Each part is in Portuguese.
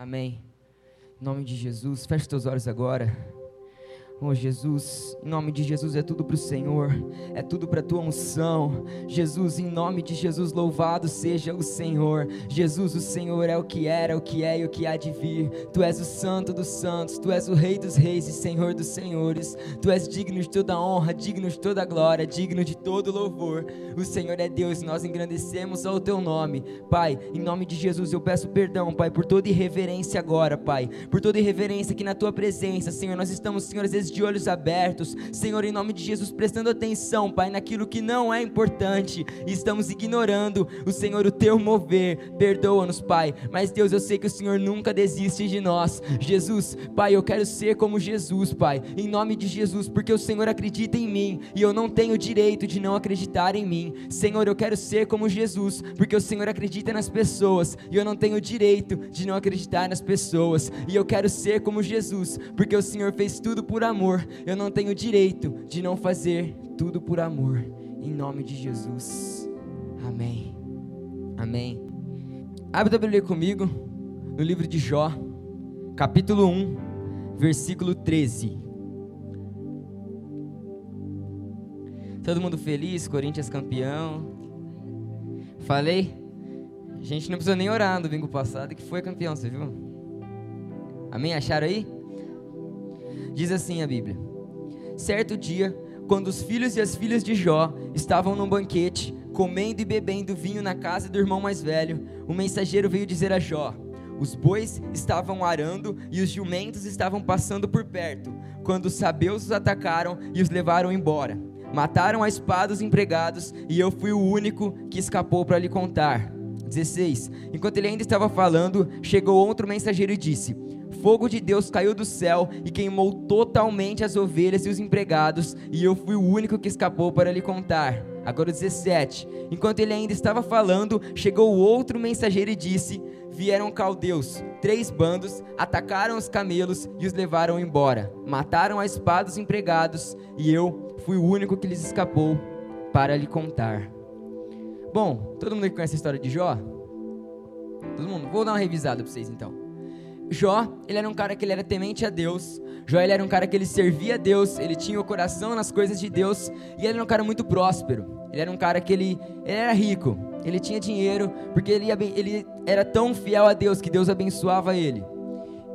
Amém. Em nome de Jesus, feche teus olhos agora. Oh Jesus, em nome de Jesus é tudo para o Senhor, é tudo para a tua unção. Jesus, em nome de Jesus, louvado seja o Senhor. Jesus, o Senhor é o que era, o que é e o que há de vir. Tu és o Santo dos Santos, tu és o Rei dos Reis e Senhor dos Senhores. Tu és digno de toda honra, digno de toda glória, digno de todo louvor. O Senhor é Deus, nós engrandecemos ao teu nome. Pai, em nome de Jesus, eu peço perdão, Pai, por toda irreverência agora, Pai, por toda irreverência aqui na tua presença, Senhor. Nós estamos, Senhor, às vezes de olhos abertos, Senhor, em nome de Jesus, prestando atenção, Pai, naquilo que não é importante e estamos ignorando o Senhor, o teu mover. Perdoa-nos, Pai, mas Deus, eu sei que o Senhor nunca desiste de nós. Jesus, Pai, eu quero ser como Jesus, Pai, em nome de Jesus, porque o Senhor acredita em mim e eu não tenho direito de não acreditar em mim. Senhor, eu quero ser como Jesus, porque o Senhor acredita nas pessoas e eu não tenho direito de não acreditar nas pessoas. E eu quero ser como Jesus, porque o Senhor fez tudo por amor amor, eu não tenho direito de não fazer tudo por amor. Em nome de Jesus. Amém. Amém. Abre a Bíblia comigo no livro de Jó, capítulo 1, versículo 13. Todo mundo feliz, Corinthians campeão. Falei? A gente não precisou nem orar no domingo passado que foi campeão, você viu? Amém? Acharam aí? Diz assim a Bíblia: Certo dia, quando os filhos e as filhas de Jó estavam num banquete, comendo e bebendo vinho na casa do irmão mais velho, o mensageiro veio dizer a Jó: Os bois estavam arando e os jumentos estavam passando por perto, quando os sabeus os atacaram e os levaram embora. Mataram a espada os empregados e eu fui o único que escapou para lhe contar. 16. Enquanto ele ainda estava falando, chegou outro mensageiro e disse: fogo de Deus caiu do céu e queimou totalmente as ovelhas e os empregados, e eu fui o único que escapou para lhe contar. Agora 17. Enquanto ele ainda estava falando, chegou outro mensageiro e disse: Vieram caldeus, três bandos, atacaram os camelos e os levaram embora. Mataram a espada os empregados, e eu fui o único que lhes escapou para lhe contar. Bom, todo mundo conhece a história de Jó? Todo mundo? Vou dar uma revisada para vocês então. Jó, ele era um cara que ele era temente a Deus. Jó, ele era um cara que ele servia a Deus, ele tinha o coração nas coisas de Deus e ele era um cara muito próspero. Ele era um cara que ele, ele era rico, ele tinha dinheiro, porque ele, ele era tão fiel a Deus que Deus abençoava ele.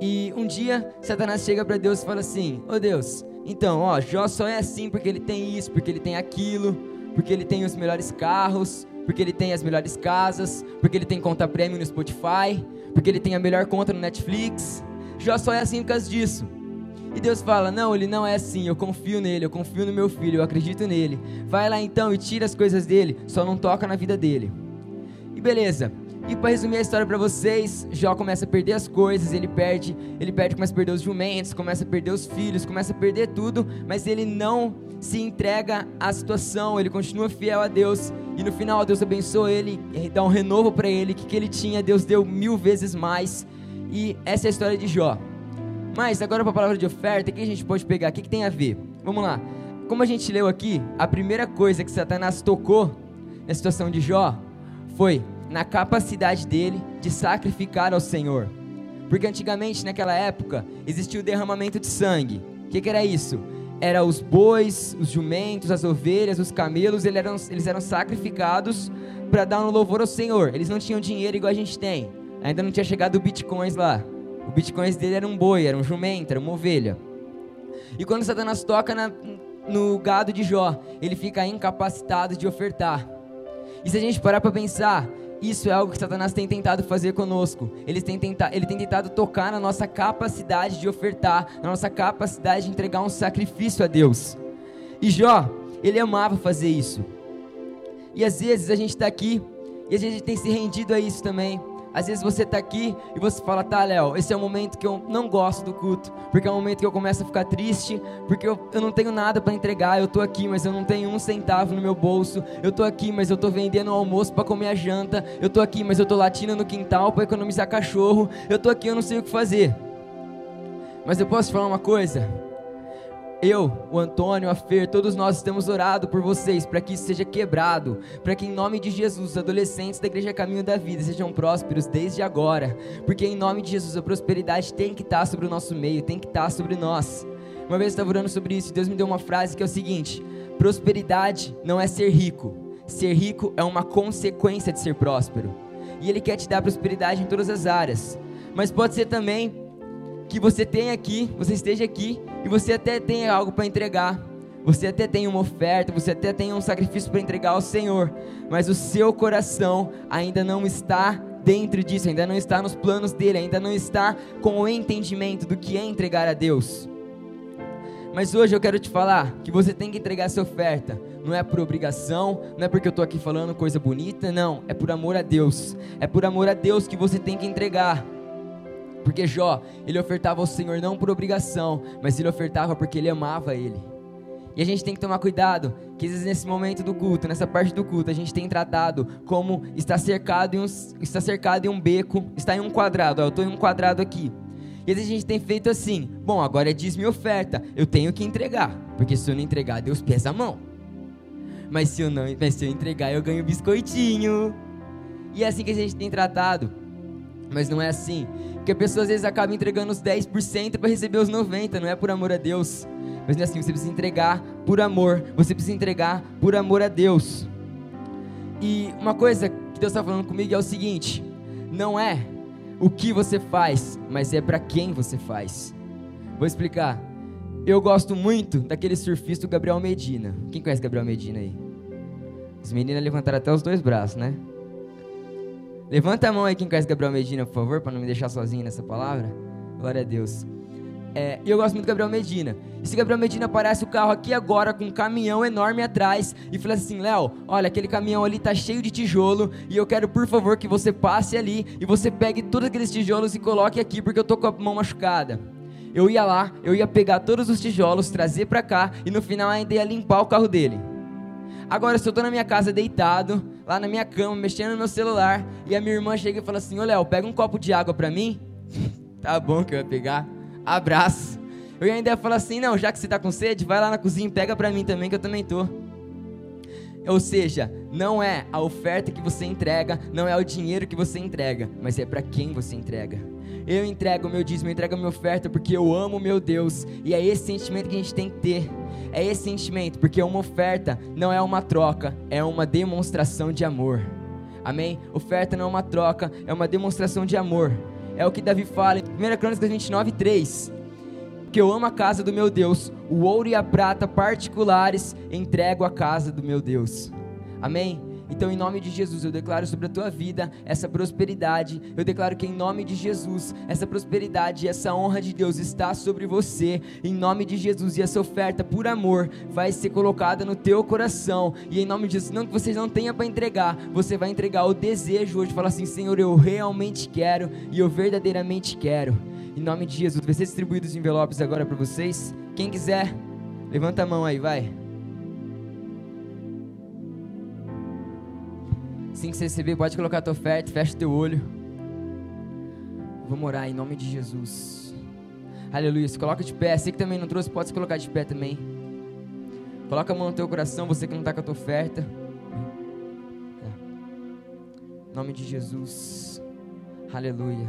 E um dia, Satanás chega para Deus e fala assim: Ô oh Deus, então, ó, Jó só é assim porque ele tem isso, porque ele tem aquilo, porque ele tem os melhores carros, porque ele tem as melhores casas, porque ele tem conta prêmio no Spotify, porque ele tem a melhor conta no Netflix. Jó só é assim por causa disso. E Deus fala: Não, ele não é assim. Eu confio nele, eu confio no meu filho, eu acredito nele. Vai lá então e tira as coisas dele, só não toca na vida dele. E beleza. E para resumir a história para vocês, Jó começa a perder as coisas, ele perde, ele perde, começa a perder os jumentos, começa a perder os filhos, começa a perder tudo, mas ele não se entrega à situação, ele continua fiel a Deus e no final Deus abençoa ele, dá um renovo para ele, que que ele tinha, Deus deu mil vezes mais. E essa é a história de Jó. Mas agora para a palavra de oferta, o que a gente pode pegar? O que, que tem a ver? Vamos lá. Como a gente leu aqui, a primeira coisa que Satanás tocou na situação de Jó foi na capacidade dele de sacrificar ao Senhor. Porque antigamente, naquela época, existia o derramamento de sangue. O que, que era isso? Era os bois, os jumentos, as ovelhas, os camelos, eles eram, eles eram sacrificados para dar um louvor ao Senhor. Eles não tinham dinheiro igual a gente tem. Ainda não tinha chegado o bitcoins lá. O bitcoins dele era um boi, era um jumento, era uma ovelha. E quando Satanás toca na, no gado de Jó, ele fica incapacitado de ofertar. E se a gente parar para pensar, isso é algo que Satanás tem tentado fazer conosco. Ele tem, tentado, ele tem tentado tocar na nossa capacidade de ofertar, na nossa capacidade de entregar um sacrifício a Deus. E Jó, ele amava fazer isso. E às vezes a gente está aqui e a gente tem se rendido a isso também. Às vezes você está aqui e você fala, tá, Léo, esse é o momento que eu não gosto do culto, porque é o momento que eu começo a ficar triste, porque eu, eu não tenho nada para entregar, eu estou aqui, mas eu não tenho um centavo no meu bolso, eu estou aqui, mas eu estou vendendo o almoço para comer a janta, eu estou aqui, mas eu estou latindo no quintal para economizar cachorro, eu estou aqui, eu não sei o que fazer. Mas eu posso te falar uma coisa? Eu, o Antônio, a Fer, todos nós temos orado por vocês para que isso seja quebrado, para que em nome de Jesus, os adolescentes da Igreja Caminho da Vida sejam prósperos desde agora, porque em nome de Jesus a prosperidade tem que estar sobre o nosso meio, tem que estar sobre nós. Uma vez eu estava orando sobre isso, Deus me deu uma frase que é o seguinte: prosperidade não é ser rico, ser rico é uma consequência de ser próspero. E Ele quer te dar prosperidade em todas as áreas, mas pode ser também que você tenha aqui, você esteja aqui e você até tenha algo para entregar. Você até tem uma oferta, você até tem um sacrifício para entregar ao Senhor, mas o seu coração ainda não está dentro disso, ainda não está nos planos dele, ainda não está com o entendimento do que é entregar a Deus. Mas hoje eu quero te falar que você tem que entregar essa oferta. Não é por obrigação, não é porque eu estou aqui falando coisa bonita, não. É por amor a Deus. É por amor a Deus que você tem que entregar. Porque Jó, ele ofertava ao Senhor não por obrigação, mas ele ofertava porque ele amava ele. E a gente tem que tomar cuidado, que às vezes nesse momento do culto, nessa parte do culto, a gente tem tratado como está cercado em um, está cercado em um beco, está em um quadrado, eu estou em um quadrado aqui. E às vezes a gente tem feito assim, bom, agora diz minha oferta, eu tenho que entregar, porque se eu não entregar, Deus pesa a mão. Mas se eu não, mas se eu entregar, eu ganho biscoitinho. E é assim que a gente tem tratado. Mas não é assim. Porque a pessoa às vezes acaba entregando os 10% para receber os 90%, não é por amor a Deus. Mas não é assim, você precisa entregar por amor, você precisa entregar por amor a Deus. E uma coisa que Deus está falando comigo é o seguinte: não é o que você faz, mas é para quem você faz. Vou explicar. Eu gosto muito daquele surfista Gabriel Medina. Quem conhece Gabriel Medina aí? As meninas levantaram até os dois braços, né? Levanta a mão aí quem conhece Gabriel Medina, por favor, para não me deixar sozinho nessa palavra. Glória a Deus. É, eu gosto muito do Gabriel Medina. E se Gabriel Medina aparece o carro aqui agora com um caminhão enorme atrás e fala assim: Léo, olha, aquele caminhão ali tá cheio de tijolo e eu quero, por favor, que você passe ali e você pegue todos aqueles tijolos e coloque aqui porque eu tô com a mão machucada. Eu ia lá, eu ia pegar todos os tijolos, trazer para cá e no final ainda ia limpar o carro dele. Agora, se eu tô na minha casa deitado, lá na minha cama, mexendo no meu celular, e a minha irmã chega e fala assim: Ô Léo, pega um copo de água pra mim. tá bom que eu ia pegar. Abraço. Eu ainda ia falar assim: não, já que você tá com sede, vai lá na cozinha e pega pra mim também, que eu também tô. Ou seja, não é a oferta que você entrega, não é o dinheiro que você entrega, mas é para quem você entrega. Eu entrego o meu dízimo, eu entrego a minha oferta porque eu amo meu Deus, e é esse sentimento que a gente tem que ter é esse sentimento, porque uma oferta não é uma troca, é uma demonstração de amor. Amém? Oferta não é uma troca, é uma demonstração de amor. É o que Davi fala em 1 Crônicas 29, 3. Que eu amo a casa do meu Deus, o ouro e a prata particulares entrego à casa do meu Deus. Amém? Então, em nome de Jesus, eu declaro sobre a tua vida essa prosperidade. Eu declaro que, em nome de Jesus, essa prosperidade e essa honra de Deus está sobre você. Em nome de Jesus, e essa oferta por amor vai ser colocada no teu coração. E em nome de Jesus, não que você não tenha para entregar, você vai entregar o desejo hoje. Falar assim: Senhor, eu realmente quero e eu verdadeiramente quero. Em nome de Jesus, vai ser distribuídos os envelopes agora para vocês. Quem quiser, levanta a mão aí, vai. Assim que você receber, pode colocar a tua oferta, fecha teu olho. Vamos orar em nome de Jesus. Aleluia. Se coloca de pé. Você que também não trouxe, pode se colocar de pé também. Coloca a mão no teu coração, você que não está com a tua oferta. É. Em nome de Jesus. Aleluia.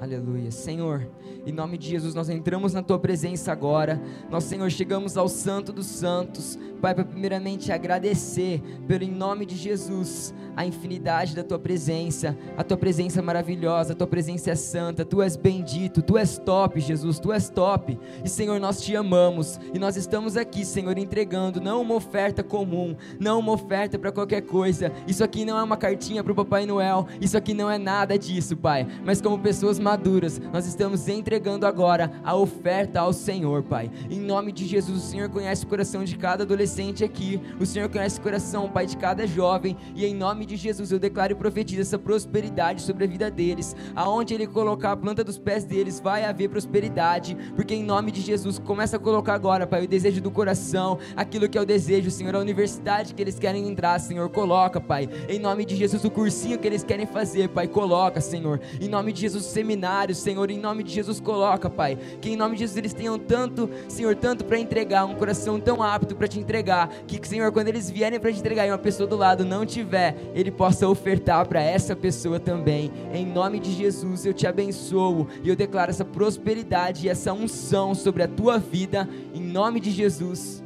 Aleluia. Senhor, em nome de Jesus, nós entramos na tua presença agora. Nós, Senhor, chegamos ao Santo dos Santos. Pai, para primeiramente agradecer pelo em nome de Jesus a infinidade da tua presença, a tua presença maravilhosa, a tua presença é santa, tu és bendito, tu és top, Jesus, tu és top. E Senhor, nós te amamos e nós estamos aqui, Senhor, entregando não uma oferta comum, não uma oferta para qualquer coisa. Isso aqui não é uma cartinha para o Papai Noel, isso aqui não é nada disso, Pai. Mas como pessoas maduras, nós estamos entregando agora a oferta ao Senhor, Pai. Em nome de Jesus, o Senhor conhece o coração de cada adolescente adolescente aqui. O Senhor conhece o coração, Pai, de cada jovem. E em nome de Jesus eu declaro e profetizo essa prosperidade sobre a vida deles. Aonde Ele colocar a planta dos pés deles, vai haver prosperidade. Porque em nome de Jesus, começa a colocar agora, Pai, o desejo do coração, aquilo que é o desejo, Senhor, a universidade que eles querem entrar, Senhor, coloca, Pai. Em nome de Jesus, o cursinho que eles querem fazer, Pai, coloca, Senhor. Em nome de Jesus, o seminário, Senhor, em nome de Jesus, coloca, Pai. Que em nome de Jesus eles tenham tanto, Senhor, tanto para entregar, um coração tão apto para te entregar, que, Senhor, quando eles vierem para te entregar e uma pessoa do lado não tiver, ele possa ofertar para essa pessoa também. Em nome de Jesus, eu te abençoo e eu declaro essa prosperidade e essa unção sobre a tua vida, em nome de Jesus.